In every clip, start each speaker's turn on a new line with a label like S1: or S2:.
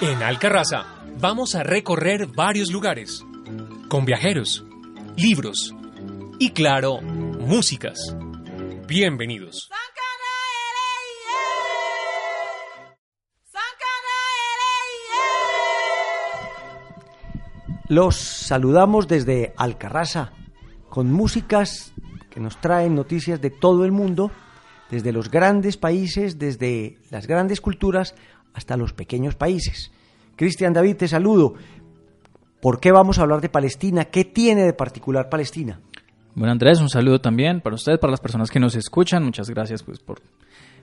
S1: En Alcarraza vamos a recorrer varios lugares, con viajeros, libros y claro, músicas. Bienvenidos.
S2: Los saludamos desde Alcarraza con músicas que nos traen noticias de todo el mundo, desde los grandes países, desde las grandes culturas hasta los pequeños países. Cristian David, te saludo. ¿Por qué vamos a hablar de Palestina? ¿Qué tiene de particular Palestina?
S3: Bueno, Andrés, un saludo también para ustedes, para las personas que nos escuchan. Muchas gracias pues, por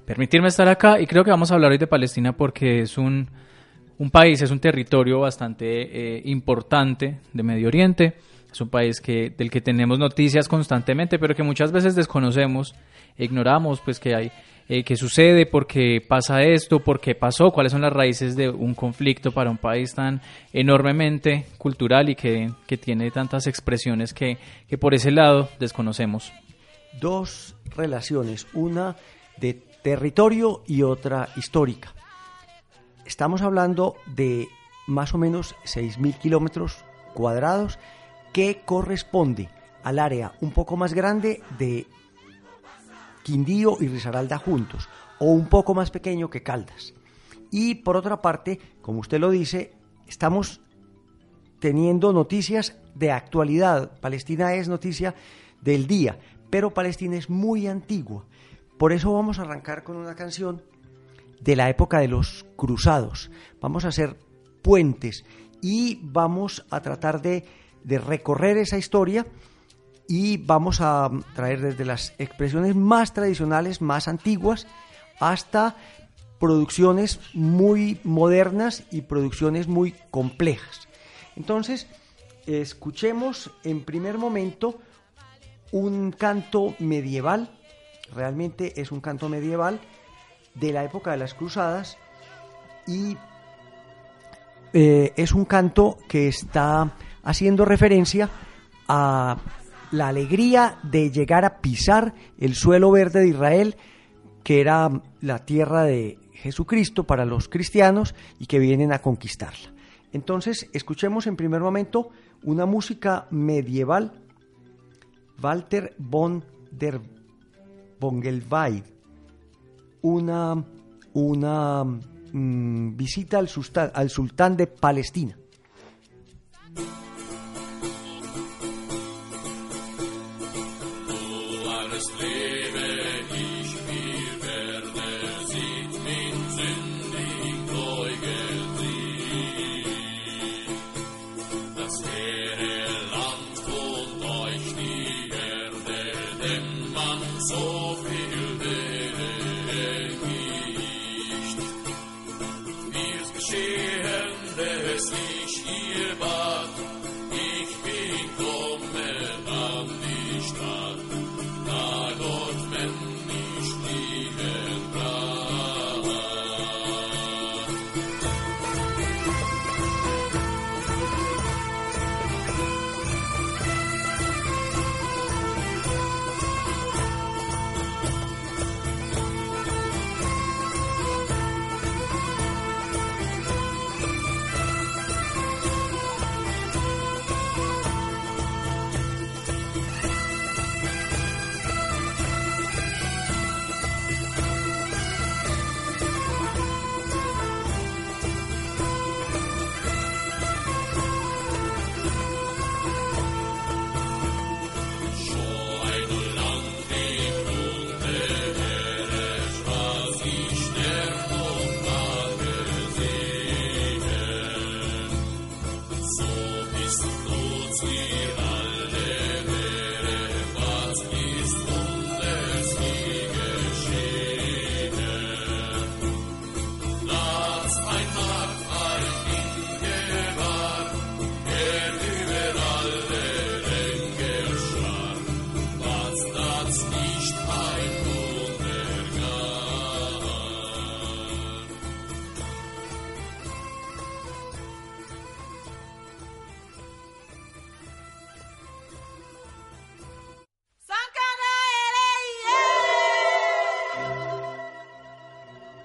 S3: permitirme estar acá. Y creo que vamos a hablar hoy de Palestina porque es un, un país, es un territorio bastante eh, importante de Medio Oriente. Es un país que, del que tenemos noticias constantemente, pero que muchas veces desconocemos, ignoramos, pues que hay eh, qué sucede, por qué pasa esto, por qué pasó, cuáles son las raíces de un conflicto para un país tan enormemente cultural y que, que tiene tantas expresiones que, que por ese lado desconocemos.
S2: Dos relaciones, una de territorio y otra histórica. Estamos hablando de más o menos 6.000 kilómetros cuadrados que corresponde al área un poco más grande de Quindío y Risaralda juntos, o un poco más pequeño que Caldas. Y por otra parte, como usted lo dice, estamos teniendo noticias de actualidad. Palestina es noticia del día, pero Palestina es muy antigua. Por eso vamos a arrancar con una canción de la época de los cruzados. Vamos a hacer puentes y vamos a tratar de, de recorrer esa historia y vamos a traer desde las expresiones más tradicionales, más antiguas, hasta producciones muy modernas y producciones muy complejas. Entonces, escuchemos en primer momento un canto medieval, realmente es un canto medieval de la época de las cruzadas y eh, es un canto que está haciendo referencia a la alegría de llegar a pisar el suelo verde de Israel, que era la tierra de Jesucristo para los cristianos y que vienen a conquistarla. Entonces, escuchemos en primer momento una música medieval, Walter von der Bongelweid, una, una mm, visita al, al sultán de Palestina.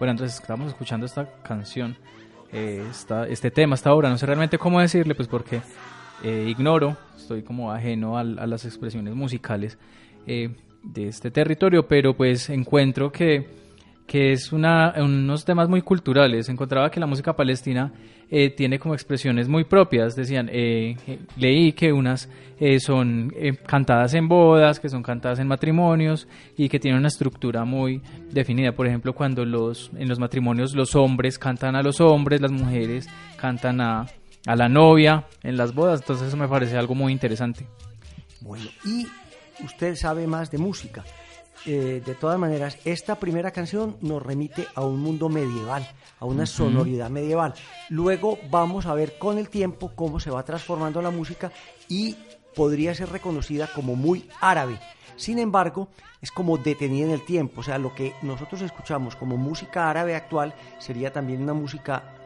S3: Bueno, entonces estamos escuchando esta canción, eh, este tema, esta obra, no sé realmente cómo decirle, pues porque eh, ignoro, estoy como ajeno a, las expresiones musicales eh, de este territorio, pero pues encuentro que que es una, unos temas muy culturales. Encontraba que la música palestina eh, tiene como expresiones muy propias. Decían, eh, eh, leí que unas son cantadas en bodas, que son cantadas en matrimonios y que tienen una estructura muy definida. Por ejemplo, cuando los, en los matrimonios los hombres cantan a los hombres, las mujeres cantan a, a la novia en las bodas. Entonces eso me parece algo muy interesante.
S2: Bueno, y usted sabe más de música. Eh, de todas maneras, esta primera canción nos remite a un mundo medieval, a una sonoridad medieval. Luego vamos a ver con el tiempo cómo se va transformando la música y podría ser reconocida como muy árabe. Sin embargo, es como detenida en el tiempo, o sea, lo que nosotros escuchamos como música árabe actual sería también una música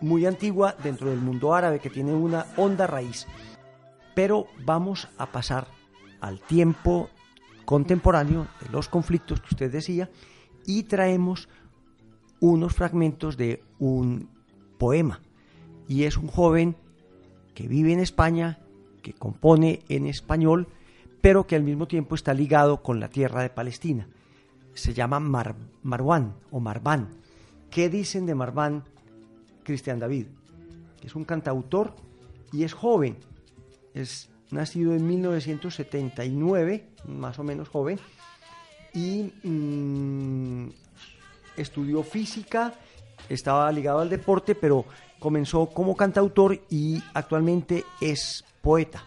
S2: muy antigua dentro del mundo árabe que tiene una honda raíz. Pero vamos a pasar al tiempo contemporáneo de los conflictos que usted decía y traemos unos fragmentos de un poema. Y es un joven que vive en España, que compone en español, pero que al mismo tiempo está ligado con la tierra de Palestina. Se llama Mar Marwan o Marván. ¿Qué dicen de Marván, Cristian David? Es un cantautor y es joven. Es nacido en 1979, más o menos joven, y mm, estudió física, estaba ligado al deporte, pero comenzó como cantautor y actualmente es poeta.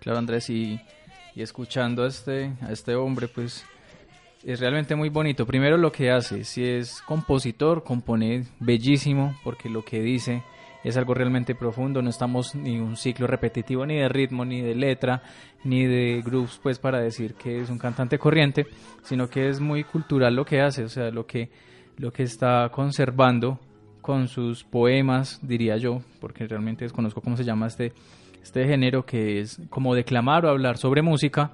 S3: Claro, Andrés, y, escuchando a este, a este hombre, pues es realmente muy bonito. Primero lo que hace, si es compositor, compone bellísimo, porque lo que dice es algo realmente profundo, no estamos ni un ciclo repetitivo ni de ritmo, ni de letra, ni de grooves, pues para decir que es un cantante corriente, sino que es muy cultural lo que hace, o sea, lo que, lo que está conservando con sus poemas, diría yo, porque realmente desconozco cómo se llama este, este género, que es como declamar o hablar sobre música,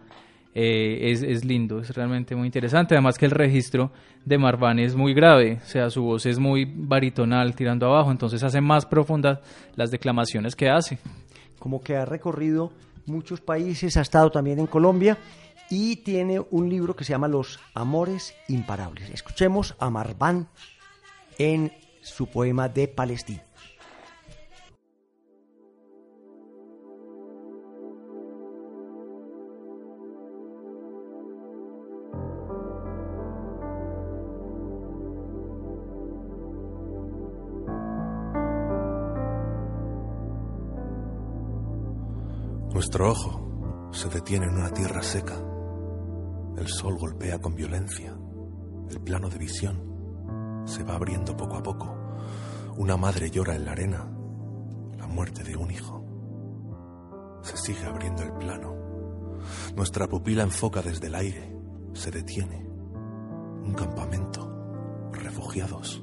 S3: eh, es, es, lindo, es realmente muy interesante. Además que el registro de Marván es muy grave, o sea, su voz es muy baritonal, tirando abajo, entonces hace más profundas las declamaciones que hace.
S2: Como que ha recorrido muchos países, ha estado también en Colombia y tiene un libro que se llama Los Amores Imparables. Escuchemos a Marván en su poema de Palestina.
S4: Nuestro ojo se detiene en una tierra seca. El sol golpea con violencia. El plano de visión se va abriendo poco a poco. Una madre llora en la arena. La muerte de un hijo. Se sigue abriendo el plano. Nuestra pupila enfoca desde el aire. Se detiene. Un campamento. Refugiados.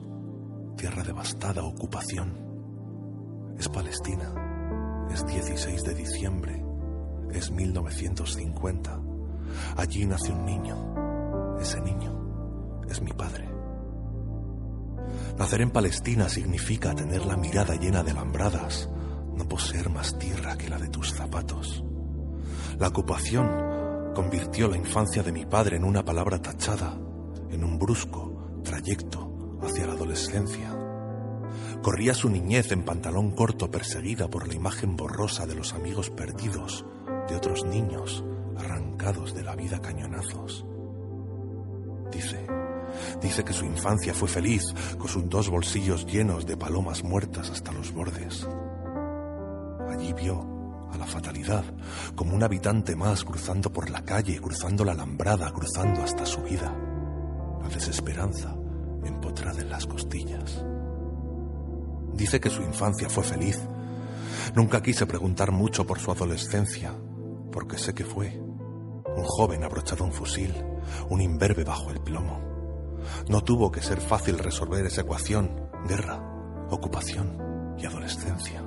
S4: Tierra devastada. Ocupación. Es Palestina. Es 16 de diciembre es 1950. Allí nace un niño. Ese niño es mi padre. Nacer en Palestina significa tener la mirada llena de alambradas, no poseer más tierra que la de tus zapatos. La ocupación convirtió la infancia de mi padre en una palabra tachada, en un brusco trayecto hacia la adolescencia. Corría su niñez en pantalón corto perseguida por la imagen borrosa de los amigos perdidos de otros niños arrancados de la vida cañonazos. Dice, dice que su infancia fue feliz con sus dos bolsillos llenos de palomas muertas hasta los bordes. Allí vio a la fatalidad como un habitante más cruzando por la calle, cruzando la alambrada, cruzando hasta su vida. La desesperanza empotrada en las costillas. Dice que su infancia fue feliz. Nunca quise preguntar mucho por su adolescencia, porque sé que fue un joven abrochado un fusil, un imberbe bajo el plomo. No tuvo que ser fácil resolver esa ecuación, guerra, ocupación y adolescencia.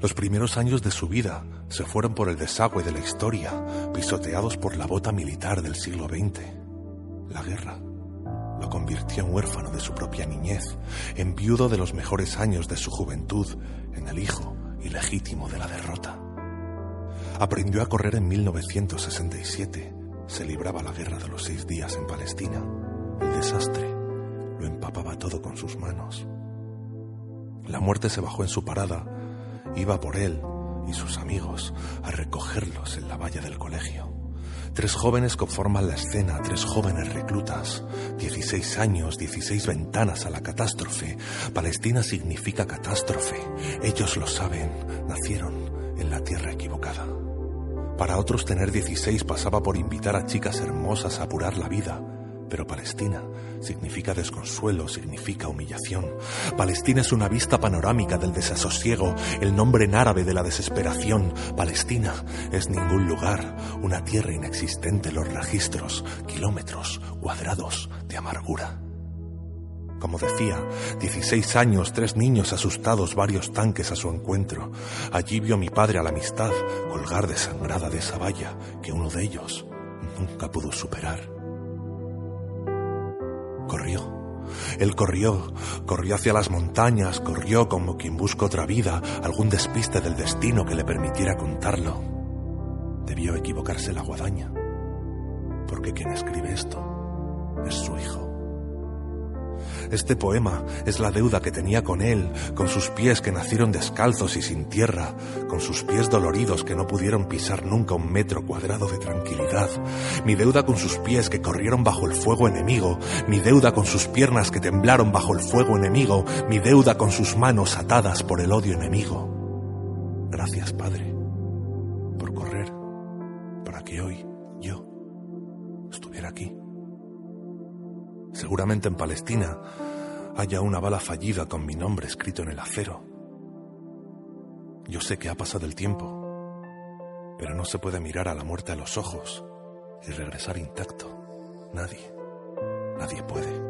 S4: Los primeros años de su vida se fueron por el desagüe de la historia, pisoteados por la bota militar del siglo XX. La guerra, lo convirtió en huérfano de su propia niñez, en viudo de los mejores años de su juventud, en el hijo ilegítimo de la derrota. Aprendió a correr en 1967. Se libraba la guerra de los seis días en Palestina. El desastre lo empapaba todo con sus manos. La muerte se bajó en su parada, iba por él y sus amigos a recogerlos en la valla del colegio. Tres jóvenes conforman la escena, tres jóvenes reclutas, 16 años, 16 ventanas a la catástrofe. Palestina significa catástrofe. Ellos lo saben, nacieron en la tierra equivocada. Para otros tener 16 pasaba por invitar a chicas hermosas a apurar la vida pero Palestina significa desconsuelo, significa humillación. Palestina es una vista panorámica del desasosiego, el nombre en árabe de la desesperación. Palestina es ningún lugar, una tierra inexistente en los registros, kilómetros cuadrados de amargura. Como decía, 16 años, tres niños asustados, varios tanques a su encuentro. Allí vio mi padre a la amistad colgar desangrada de esa valla que uno de ellos nunca pudo superar. Corrió. Él corrió, corrió hacia las montañas, corrió como quien busca otra vida, algún despiste del destino que le permitiera contarlo. Debió equivocarse la guadaña, porque quien escribe esto es su hijo. Este poema es la deuda que tenía con él, con sus pies que nacieron descalzos y sin tierra, con sus pies doloridos que no pudieron pisar nunca un metro cuadrado de tranquilidad, mi deuda con sus pies que corrieron bajo el fuego enemigo, mi deuda con sus piernas que temblaron bajo el fuego enemigo, mi deuda con sus manos atadas por el odio enemigo. Gracias, Padre, por correr para que hoy Seguramente en Palestina haya una bala fallida con mi nombre escrito en el acero. Yo sé que ha pasado el tiempo, pero no se puede mirar a la muerte a los ojos y regresar intacto. Nadie, nadie puede.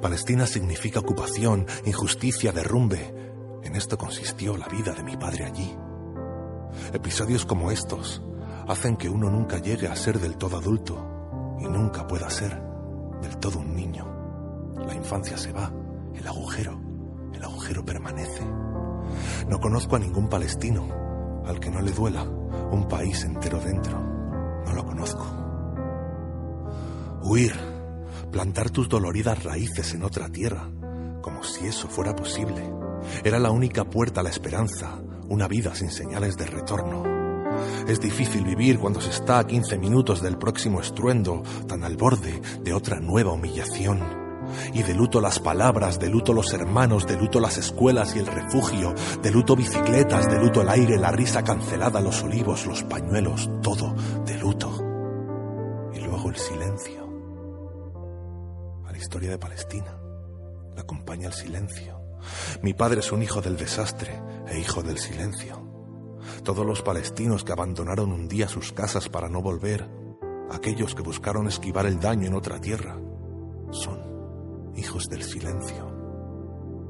S4: Palestina significa ocupación, injusticia, derrumbe. En esto consistió la vida de mi padre allí. Episodios como estos hacen que uno nunca llegue a ser del todo adulto y nunca pueda ser del todo un niño. La infancia se va, el agujero, el agujero permanece. No conozco a ningún palestino al que no le duela un país entero dentro. No lo conozco. Huir, plantar tus doloridas raíces en otra tierra, como si eso fuera posible. Era la única puerta a la esperanza, una vida sin señales de retorno. Es difícil vivir cuando se está a 15 minutos del próximo estruendo, tan al borde de otra nueva humillación. Y de luto las palabras, de luto los hermanos, de luto las escuelas y el refugio, de luto bicicletas, de luto el aire, la risa cancelada, los olivos, los pañuelos, todo de luto. Y luego el silencio. A la historia de Palestina la acompaña el silencio. Mi padre es un hijo del desastre e hijo del silencio todos los palestinos que abandonaron un día sus casas para no volver, aquellos que buscaron esquivar el daño en otra tierra, son hijos del silencio.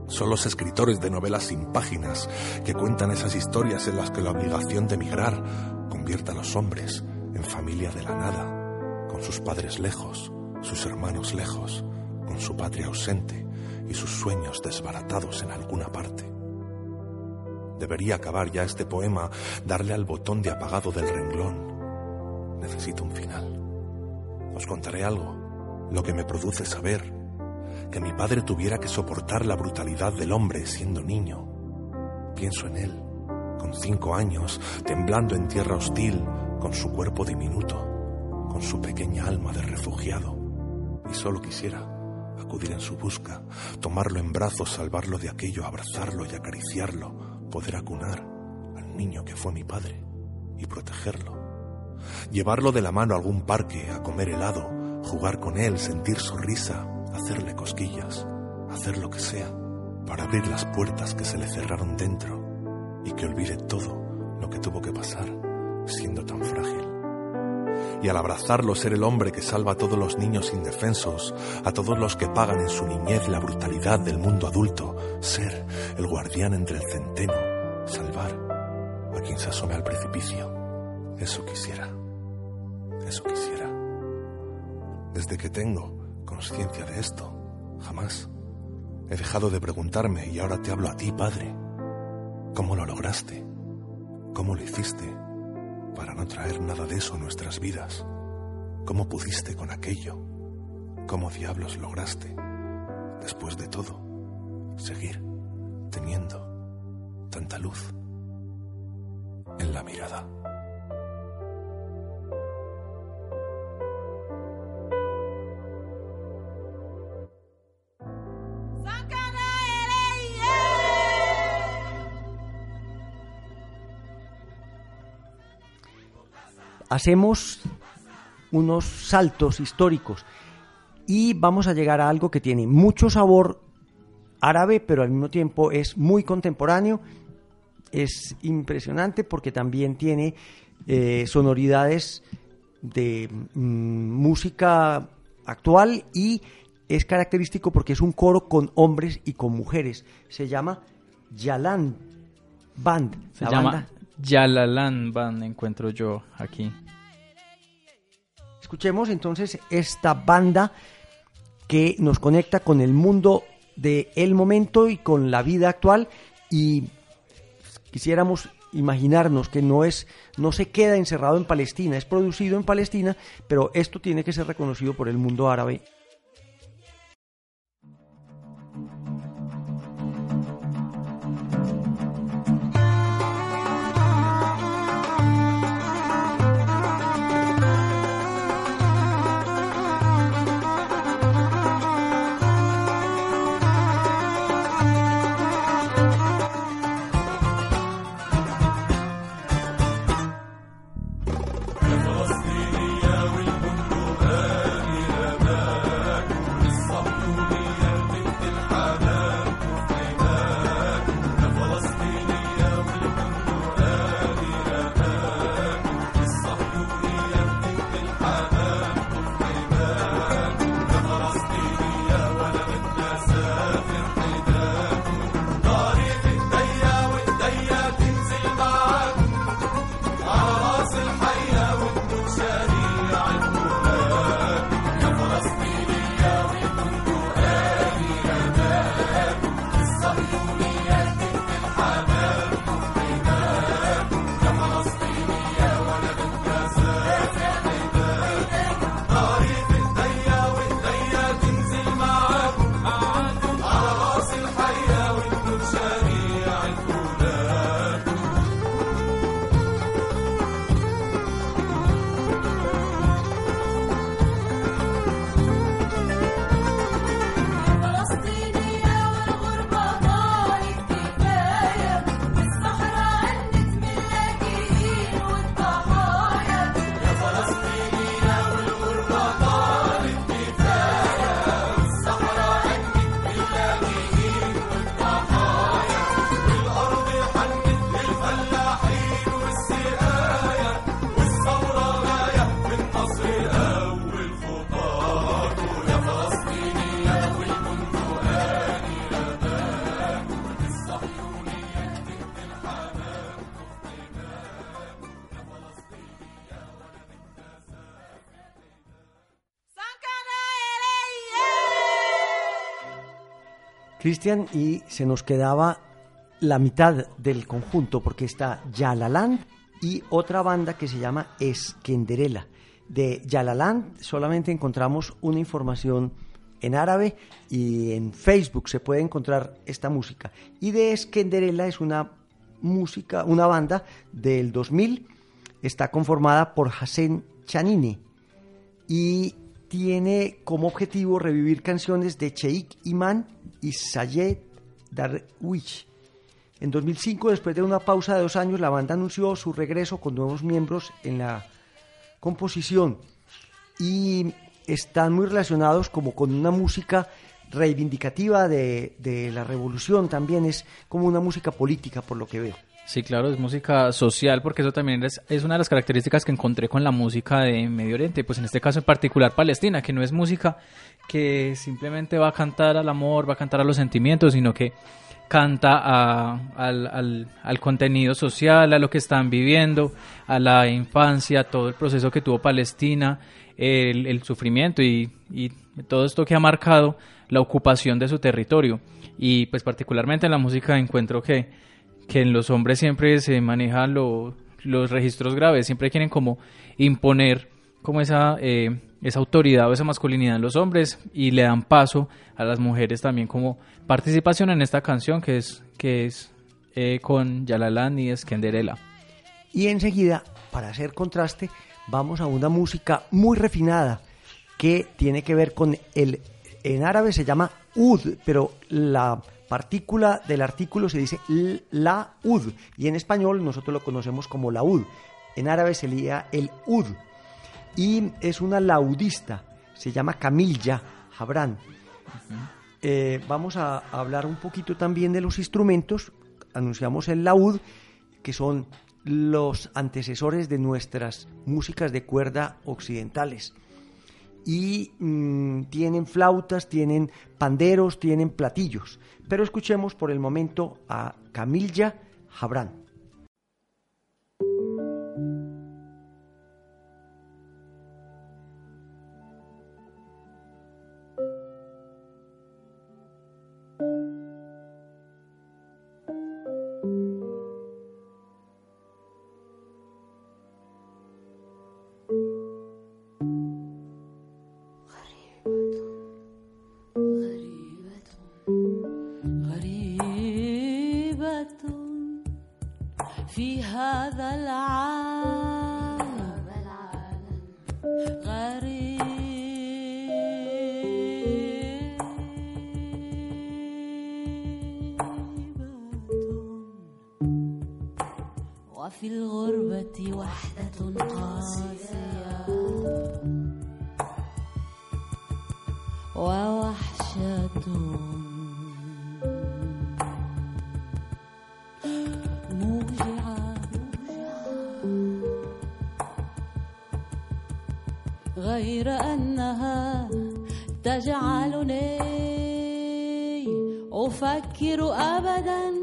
S4: Son los escritores de novelas sin páginas que cuentan esas historias en las que la obligación de emigrar convierte a los hombres en familia de la nada, con sus padres lejos, sus hermanos lejos, con su patria ausente y sus sueños desbaratados en alguna parte. Debería acabar ya este poema, darle al botón de apagado del renglón. Necesito un final. Os contaré algo, lo que me produce saber que mi padre tuviera que soportar la brutalidad del hombre siendo niño. Pienso en él, con cinco años, temblando en tierra hostil, con su cuerpo diminuto, con su pequeña alma de refugiado. Y solo quisiera acudir en su busca, tomarlo en brazos, salvarlo de aquello, abrazarlo y acariciarlo, poder acunar al niño que fue mi padre y protegerlo. Llevarlo de la mano a algún parque a comer helado, jugar con él, sentir su risa, hacerle cosquillas, hacer lo que sea para abrir las puertas que se le cerraron dentro y que olvide todo lo que tuvo que pasar siendo tan frágil. Y al abrazarlo ser el hombre que salva a todos los niños indefensos, a todos los que pagan en su niñez la brutalidad del mundo adulto, ser el guardián entre el centeno, salvar a quien se asome al precipicio. Eso quisiera, eso quisiera. Desde que tengo conciencia de esto, jamás. He dejado de preguntarme y ahora te hablo a ti, Padre. ¿Cómo lo lograste? ¿Cómo lo hiciste para no traer nada de eso a nuestras vidas? ¿Cómo pudiste con aquello? ¿Cómo diablos lograste, después de todo, seguir teniendo tanta luz en la mirada?
S2: Hacemos unos saltos históricos y vamos a llegar a algo que tiene mucho sabor árabe, pero al mismo tiempo es muy contemporáneo. Es impresionante porque también tiene eh, sonoridades de mm, música actual y es característico porque es un coro con hombres y con mujeres. Se llama Yalan Band.
S3: Se llama Yalalán Band, encuentro yo aquí.
S2: Escuchemos entonces esta banda que nos conecta con el mundo el momento y con la vida actual y quisiéramos imaginarnos que no es no se queda encerrado en Palestina, es producido en Palestina, pero esto tiene que ser reconocido por el mundo árabe Cristian, y se nos quedaba la mitad del conjunto, porque está Yalaland y otra banda que se llama Eskenderela. De Yalaland solamente encontramos una información en árabe y en Facebook se puede encontrar esta música. Y de Eskenderela es una música, una banda del 2000, está conformada por Hassan Chanine y tiene como objetivo revivir canciones de Sheikh Iman y Sayed Darwish. En 2005, después de una pausa de dos años, la banda anunció su regreso con nuevos miembros en la composición y están muy relacionados como con una música reivindicativa de, de la revolución, también es como una música política por lo que veo.
S3: Sí, claro, es música social porque eso también es, una de las características que encontré con la música de Medio Oriente, pues en este caso en particular Palestina, que no es música que simplemente va a cantar al amor, va a cantar a los sentimientos, sino que canta al, contenido social, a lo que están viviendo, a la infancia, todo el proceso que tuvo Palestina, el, sufrimiento y, todo esto que ha marcado la ocupación de su territorio. Y pues particularmente en la música encuentro que, que en los hombres siempre se manejan los registros graves, siempre quieren como imponer como esa, eh, esa autoridad o esa masculinidad en los hombres y le dan paso a las mujeres también como participación en esta canción que es, que es eh, con Yalalán y Eskenderela.
S2: Y enseguida, para hacer contraste, vamos a una música muy refinada que tiene que ver con el, en árabe se llama ud, pero la partícula del artículo se dice la ud y en español nosotros lo conocemos como la ud. En árabe se leía el ud y es una laudista, se llama Camilla Jabran. Eh, vamos a hablar un poquito también de los instrumentos. Anunciamos el laúd, que son los antecesores de nuestras músicas de cuerda occidentales. Y mm, tienen flautas, tienen panderos, tienen platillos. Pero escuchemos por el momento a Camilla في الغربة وحدة قاسية. ووحشة. موجعة.
S5: غير أنها تجعلني أفكر أبداً.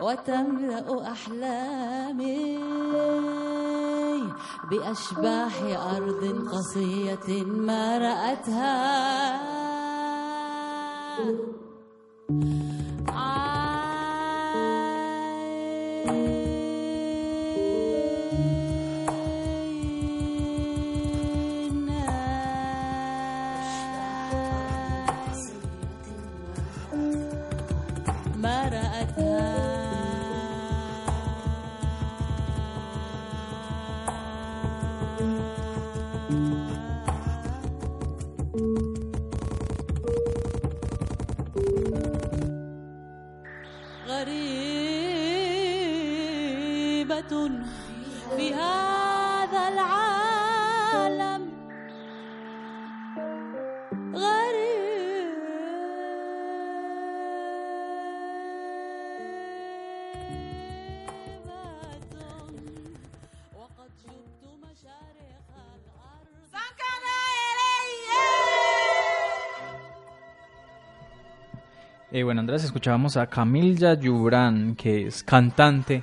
S5: وتملأ أحلامي بأشباح أرض قصية ما رأتها.
S3: Eh, bueno, Andrés, escuchábamos a Camilla Yubran, que es cantante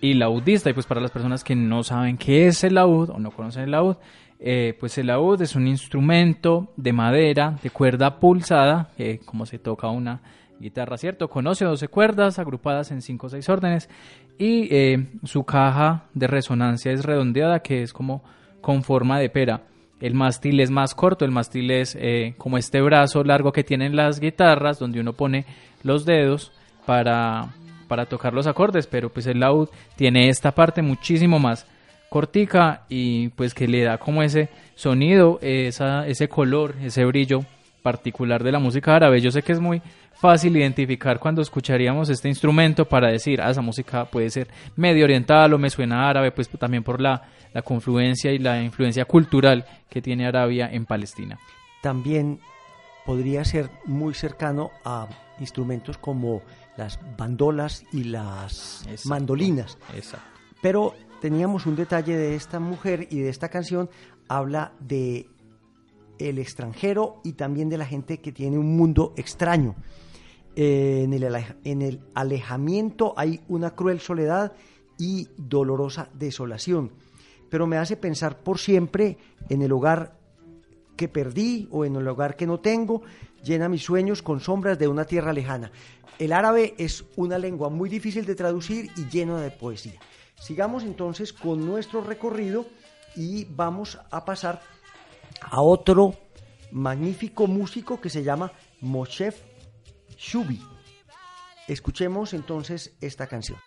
S3: y laudista. Y pues para las personas que no saben qué es el laúd o no conocen el laúd, eh, pues el laúd es un instrumento de madera, de cuerda pulsada, como se toca una guitarra, ¿cierto? Conoce 12 cuerdas agrupadas en 5 o 6 órdenes y eh, su caja de resonancia es redondeada, que es como con forma de pera. El mástil es más corto, el mástil es eh, como este brazo largo que tienen las guitarras, donde uno pone los dedos para, para tocar los acordes, pero pues el laúd tiene esta parte muchísimo más cortica y pues que le da como ese sonido, esa, ese color, ese brillo particular de la música árabe. Yo sé que es muy fácil identificar cuando escucharíamos este instrumento para decir, ah, esa música puede ser medio oriental o me suena árabe, pues también por la, la confluencia y la influencia cultural que tiene Arabia en Palestina.
S2: También podría ser muy cercano a instrumentos como las bandolas y las mandolinas.
S3: Exacto.
S2: Pero teníamos un detalle de esta mujer y de esta canción, habla de el extranjero y también de la gente que tiene un mundo extraño. En, el, en el alejamiento hay una cruel soledad y dolorosa desolación, pero me hace pensar por siempre en el hogar que perdí o en el hogar que no tengo, llena mis sueños con sombras de una tierra lejana. El árabe es una lengua muy difícil de traducir y llena de poesía. Sigamos entonces con nuestro recorrido y vamos a pasar a otro magnífico músico que se llama Moshe Shubi. Escuchemos entonces esta canción.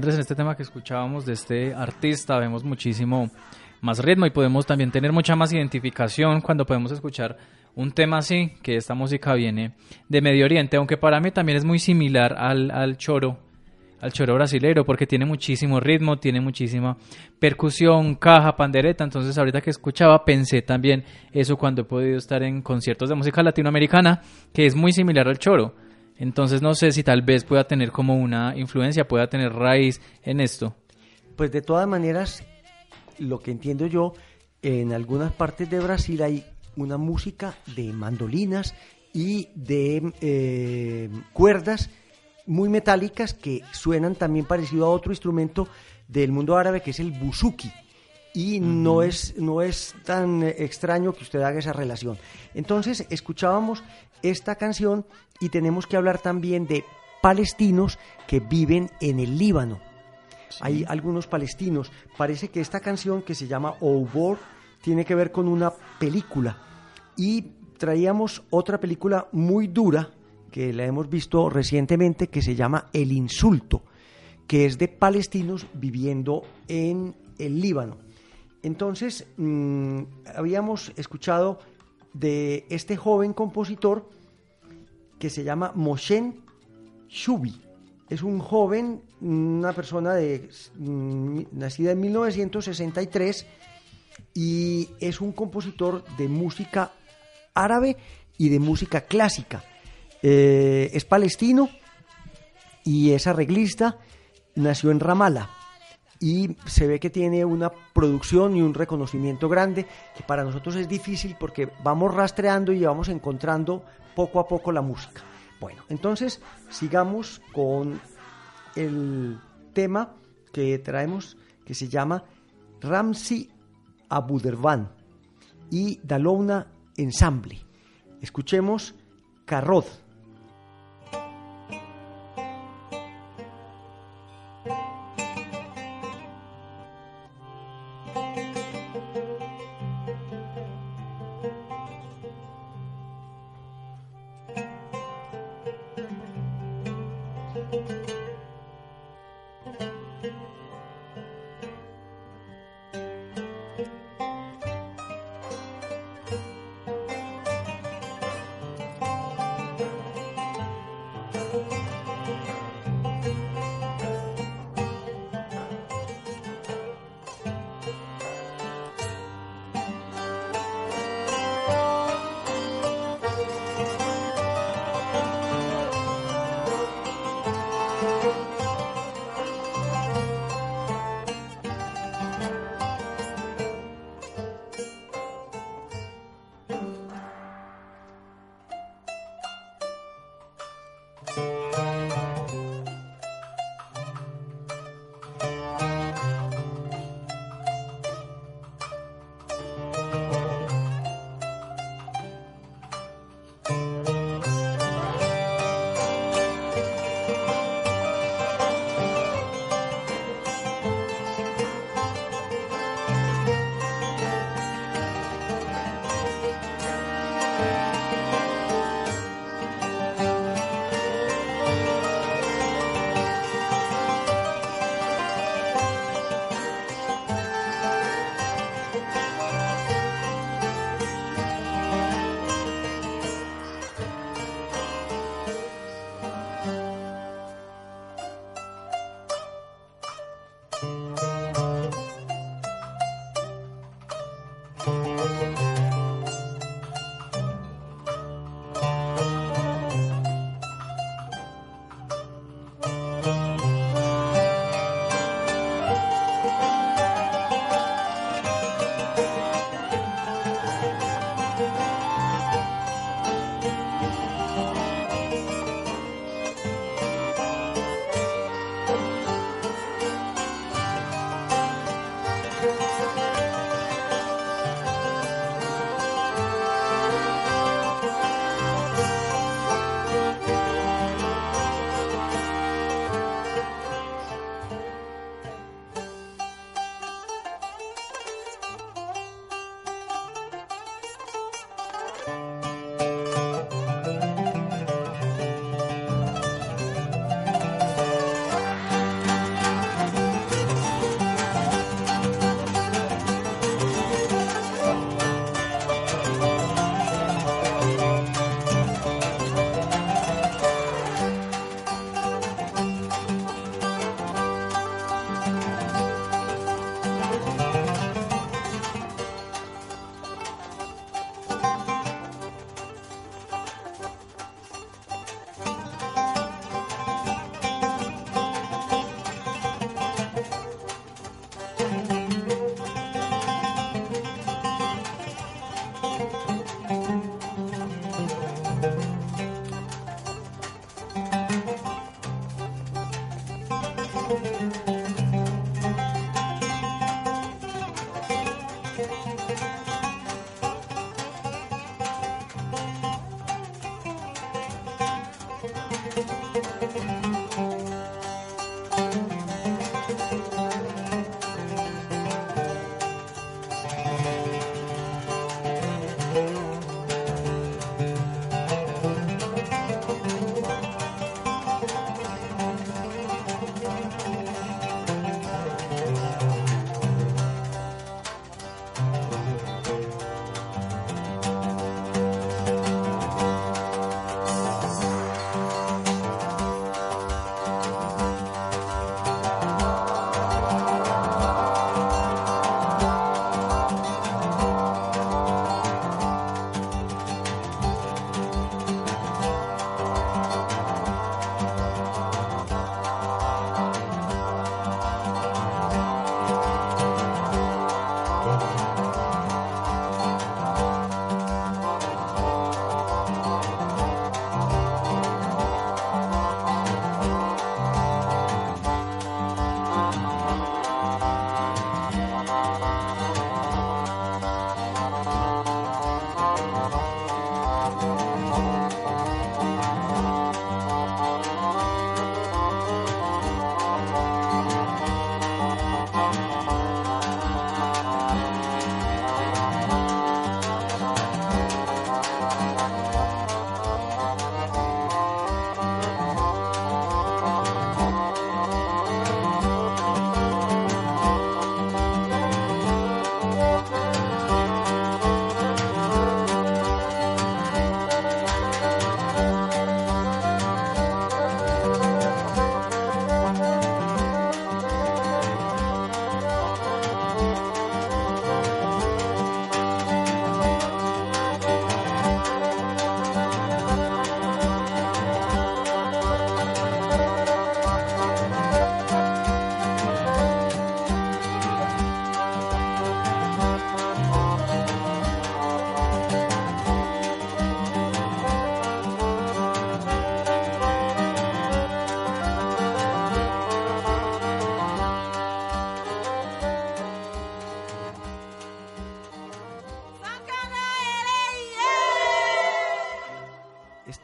S3: Andrés, en este tema que escuchábamos de este artista, vemos muchísimo más ritmo y podemos también tener mucha más identificación cuando podemos escuchar un tema así, que esta música viene de Medio Oriente, aunque para mí también es muy similar al, al choro, al choro brasilero, porque tiene muchísimo ritmo, tiene muchísima percusión, caja, pandereta, entonces ahorita que escuchaba pensé también eso cuando he podido estar en conciertos de música latinoamericana, que es muy similar al choro. Entonces no sé si tal vez pueda tener como una influencia, pueda tener raíz en esto.
S2: Pues de todas maneras, lo que entiendo yo, en algunas partes de Brasil hay una música de mandolinas y de eh, cuerdas muy metálicas que suenan también parecido a otro instrumento del mundo árabe que es el buzuki. Y no, es, no es tan extraño que usted haga esa relación. Entonces, escuchábamos esta canción y tenemos que hablar también de palestinos que viven en el Líbano. Hay algunos palestinos. Parece que esta canción que se llama Obor tiene que ver con una película. Y traíamos otra película muy dura que la hemos visto recientemente que se llama El Insulto, que es de palestinos viviendo en el Líbano. Entonces, mmm, habíamos escuchado de este joven compositor que se llama Moshen Shubi. Es un joven, una persona de, mm, nacida en 1963 y es un compositor de música árabe y de música clásica. Eh, es palestino y es arreglista, nació en Ramallah y se ve que tiene una producción y un reconocimiento grande que para nosotros es difícil porque vamos rastreando y vamos encontrando poco a poco la música. Bueno, entonces sigamos con el tema que traemos que se llama Ramsi Abudervan y Dalona Ensemble. Escuchemos Carroz.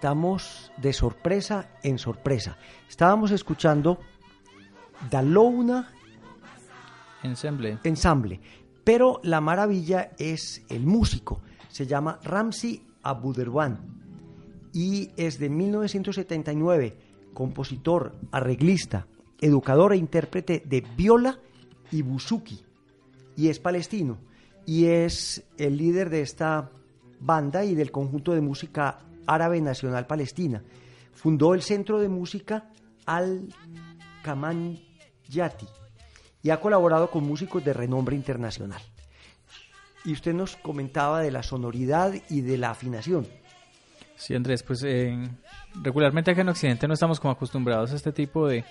S2: Estamos de sorpresa en sorpresa. Estábamos escuchando Dalouna
S3: Ensemble.
S2: Ensemble, pero la maravilla es el músico. Se llama Ramsi Abuderwan y es de 1979, compositor, arreglista, educador e intérprete de viola y buzuki y es palestino y es el líder de esta banda y del conjunto de música árabe nacional palestina. Fundó el Centro de Música Al Kaman Yati y ha colaborado con músicos de renombre internacional. Y usted nos comentaba de la sonoridad y de la afinación.
S3: Sí, Andrés, pues eh, regularmente acá en Occidente no estamos como acostumbrados a este tipo de,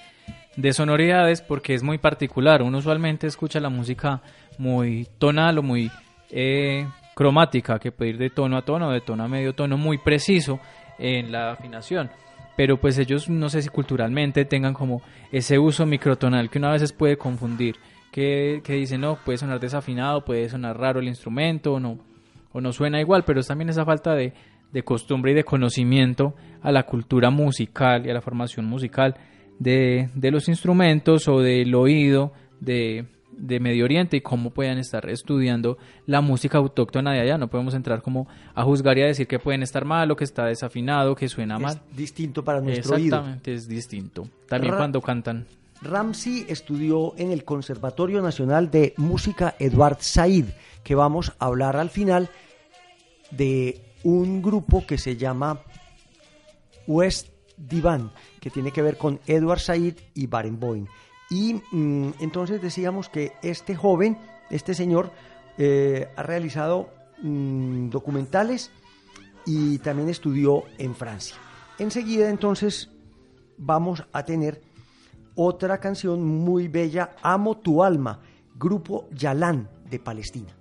S3: de sonoridades porque es muy particular. Uno usualmente escucha la música muy tonal o muy eh, cromática, que puede ir de tono a tono, de tono a medio tono, muy preciso en la afinación. Pero pues ellos no sé si culturalmente tengan como ese uso microtonal que una veces puede confundir, que, que dicen, no, puede sonar desafinado, puede sonar raro el instrumento o no, o no suena igual, pero es también esa falta de, de costumbre y de conocimiento a la cultura musical y a la formación musical de, de los instrumentos o del oído de, de Medio Oriente y cómo pueden estar estudiando la música autóctona de allá. No podemos entrar como a juzgar y a decir que pueden estar mal o que está desafinado, que suena mal.
S2: Es distinto para nuestro oído.
S3: Exactamente, es distinto. También
S2: Ra-
S3: cuando cantan.
S2: Ramsey estudió en el Conservatorio Nacional de Música Eduard Said, que vamos a hablar al final de un grupo que se llama West Divan, que tiene que ver con Edward Said y Barenboim. Y mm, entonces decíamos que este joven, este señor, eh, ha realizado mm, documentales y también estudió en Francia. Enseguida entonces vamos a tener otra canción muy bella, Amo tu alma, grupo Yalán de Palestina.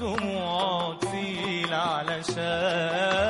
S6: تموت في علشان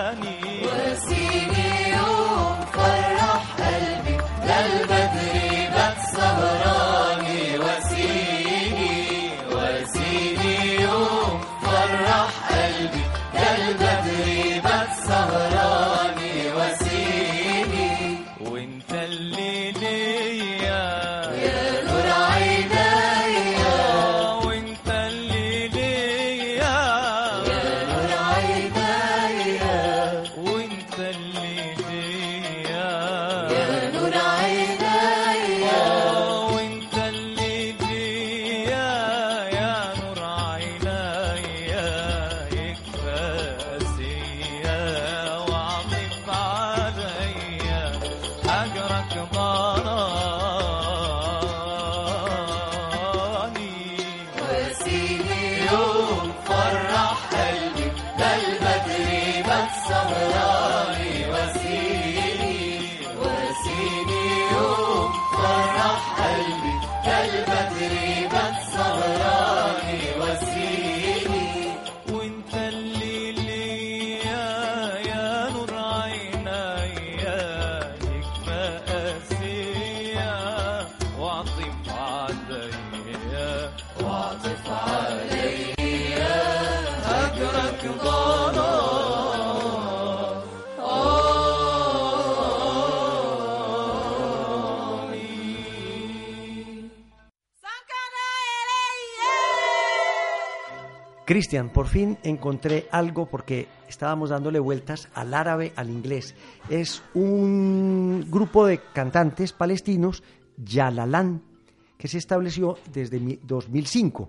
S2: Cristian, por fin encontré algo porque estábamos dándole vueltas al árabe, al inglés. Es un grupo de cantantes palestinos, Yalalán, que se estableció desde mi- 2005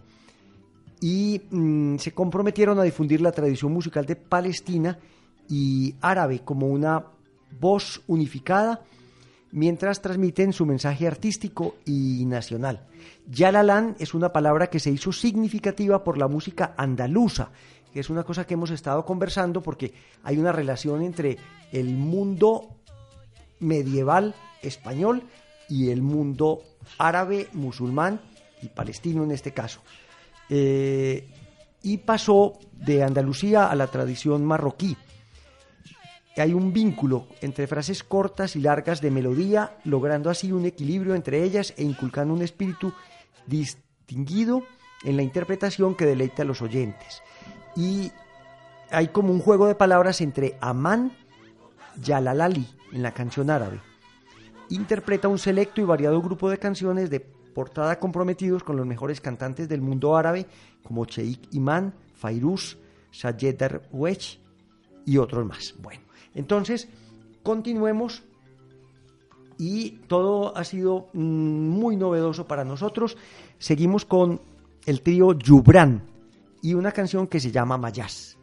S2: y mm, se comprometieron a difundir la tradición musical de Palestina y árabe como una voz unificada mientras transmiten su mensaje artístico y nacional. Yalalán es una palabra que se hizo significativa por la música andaluza, que es una cosa que hemos estado conversando porque hay una relación entre el mundo medieval español y el mundo árabe, musulmán y palestino en este caso. Eh, y pasó de Andalucía a la tradición marroquí. Hay un vínculo entre frases cortas y largas de melodía, logrando así un equilibrio entre ellas e inculcando un espíritu distinguido en la interpretación que deleita a los oyentes. Y hay como un juego de palabras entre Amán y Alalali en la canción árabe. Interpreta un selecto y variado grupo de canciones de portada comprometidos con los mejores cantantes del mundo árabe como Sheikh Imán, Fairuz, Sayed Darwesh y otros más. Bueno, entonces continuemos y todo ha sido mm, muy novedoso para nosotros. Seguimos con el trío Yubran y una canción que se llama Mayas.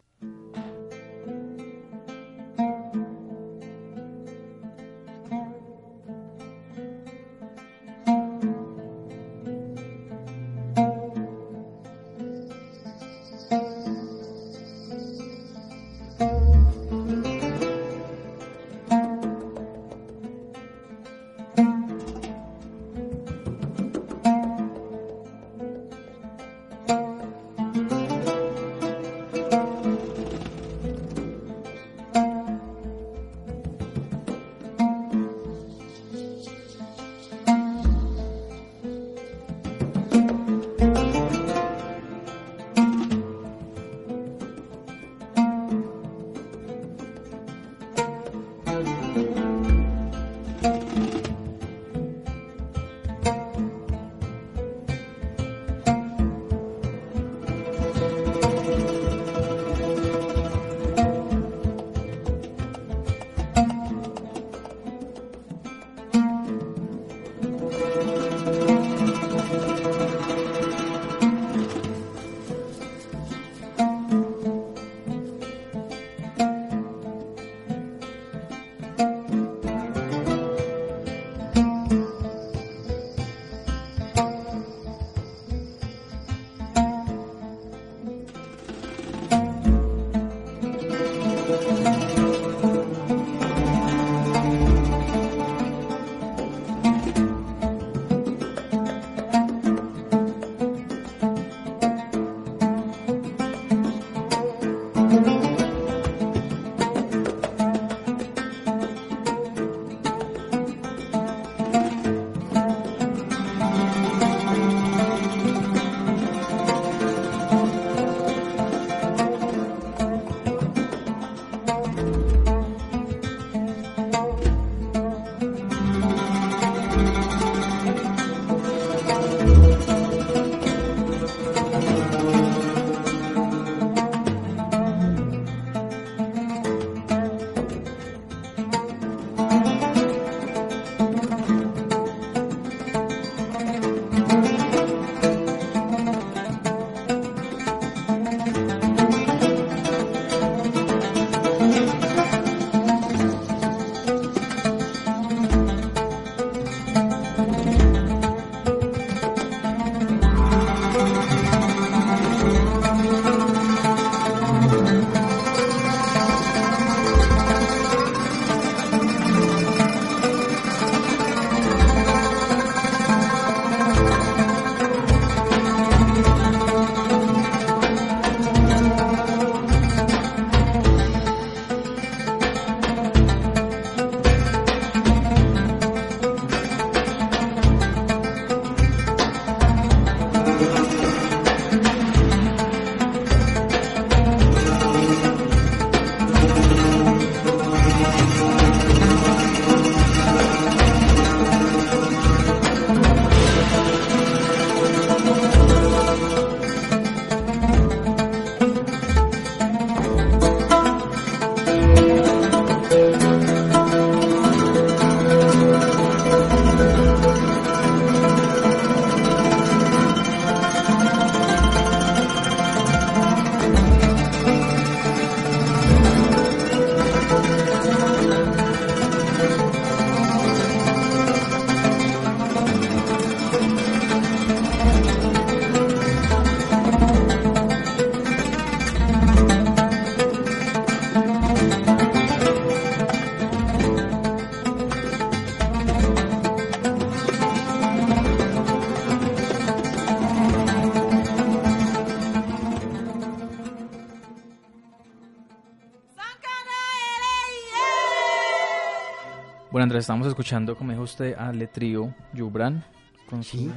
S3: Estamos escuchando, como dijo usted, a Letrío Yubran con su
S2: Sí.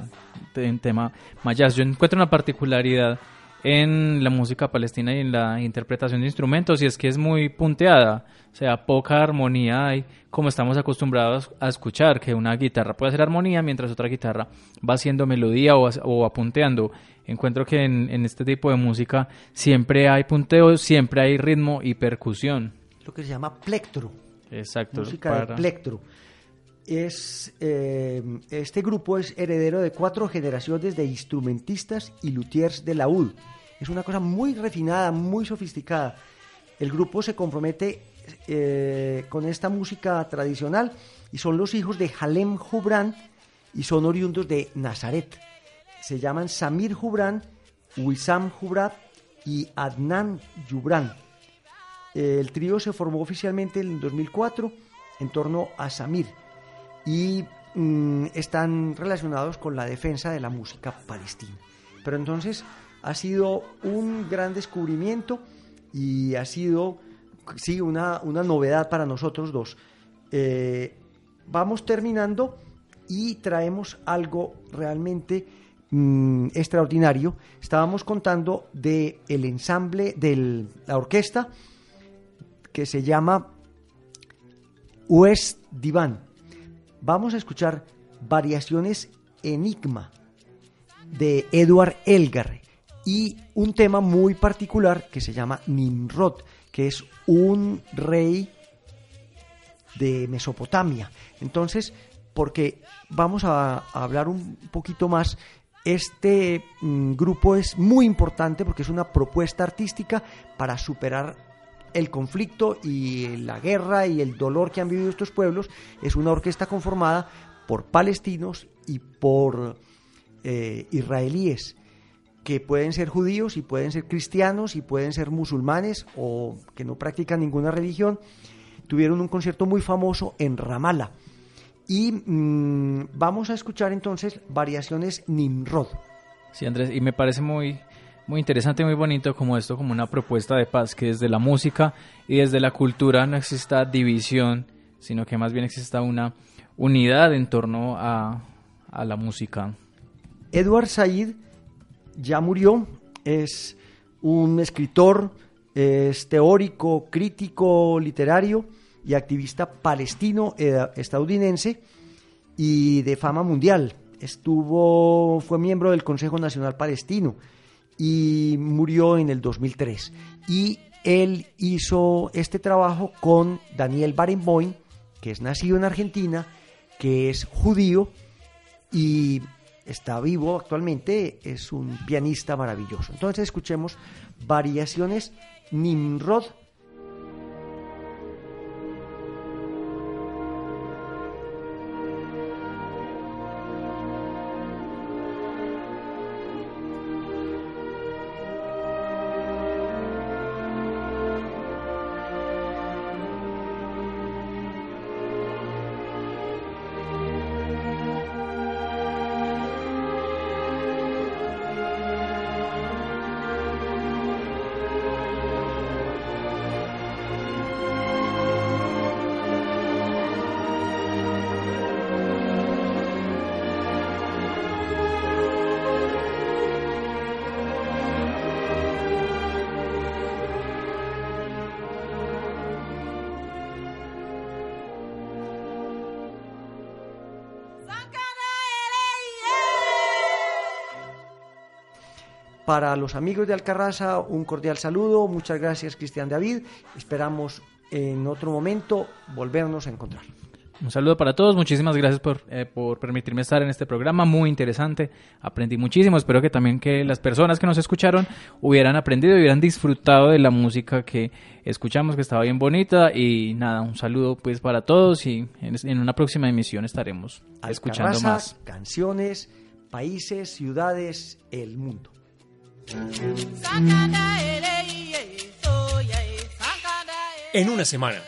S3: te- tema Mayas. Yo encuentro una particularidad en la música palestina y en la interpretación de instrumentos y es que es muy punteada, o sea, poca armonía hay, como estamos acostumbrados a escuchar, que una guitarra puede hacer armonía mientras otra guitarra va haciendo melodía o, o va punteando. Encuentro que en, en este tipo de música siempre hay punteo, siempre hay ritmo y percusión.
S2: Lo que se llama plectro.
S3: Exacto.
S2: música
S3: para-
S2: de plectro. Es, eh, este grupo es heredero de cuatro generaciones de instrumentistas y luthiers de laúd. Es una cosa muy refinada, muy sofisticada. El grupo se compromete eh, con esta música tradicional y son los hijos de Halem Jubran y son oriundos de Nazaret. Se llaman Samir Jubran, Wissam Jubrat y Adnan Jubran. El trío se formó oficialmente en 2004 en torno a Samir y mm, están relacionados con la defensa de la música palestina. Pero entonces ha sido un gran descubrimiento y ha sido sí, una, una novedad para nosotros dos. Eh, vamos terminando y traemos algo realmente mm, extraordinario. Estábamos contando de el ensamble de la orquesta que se llama West Divan. Vamos a escuchar variaciones Enigma de Edward Elgar y un tema muy particular que se llama Nimrod, que es un rey de Mesopotamia. Entonces, porque vamos a, hablar un poquito más, este mm, grupo es muy importante porque es una propuesta artística para superar el conflicto y la guerra y el dolor que han vivido estos pueblos. Es una orquesta conformada por palestinos y por eh, israelíes que pueden ser judíos y pueden ser cristianos y pueden ser musulmanes o que no practican ninguna religión. Tuvieron un concierto muy famoso en Ramallah. Y mm, vamos a escuchar entonces variaciones Nimrod.
S3: Sí, Andrés, y me parece muy, muy interesante, muy bonito como esto, como una propuesta de paz, que desde la música y desde la cultura no exista división, sino que más bien exista una unidad en torno a, a la música.
S2: Edward Said ya murió, es un escritor, es teórico, crítico literario y activista palestino eh, estadounidense y de fama mundial. Estuvo, fue miembro del Consejo Nacional Palestino y murió en el 2003. Y él hizo este trabajo con Daniel Barenboim, que es nacido en Argentina, que es judío y está vivo actualmente, es un pianista maravilloso. Entonces escuchemos variaciones Nimrod Para los amigos de Alcarraza, un cordial saludo. Muchas gracias, Cristian David. Esperamos en otro momento volvernos a encontrar.
S3: Un saludo para todos, muchísimas gracias por, eh, por permitirme estar en este programa, muy interesante, aprendí muchísimo, espero que también que las personas que nos escucharon hubieran aprendido y hubieran disfrutado de la música que escuchamos, que estaba bien bonita y nada, un saludo pues para todos y en, en una próxima emisión estaremos escuchando más.
S2: canciones, países, ciudades, el mundo.
S1: En una semana,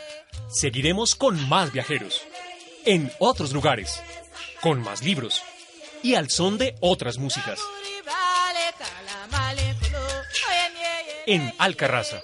S1: seguiremos con más viajeros, en otros lugares, con más libros y al son de otras músicas. En Alcarraza,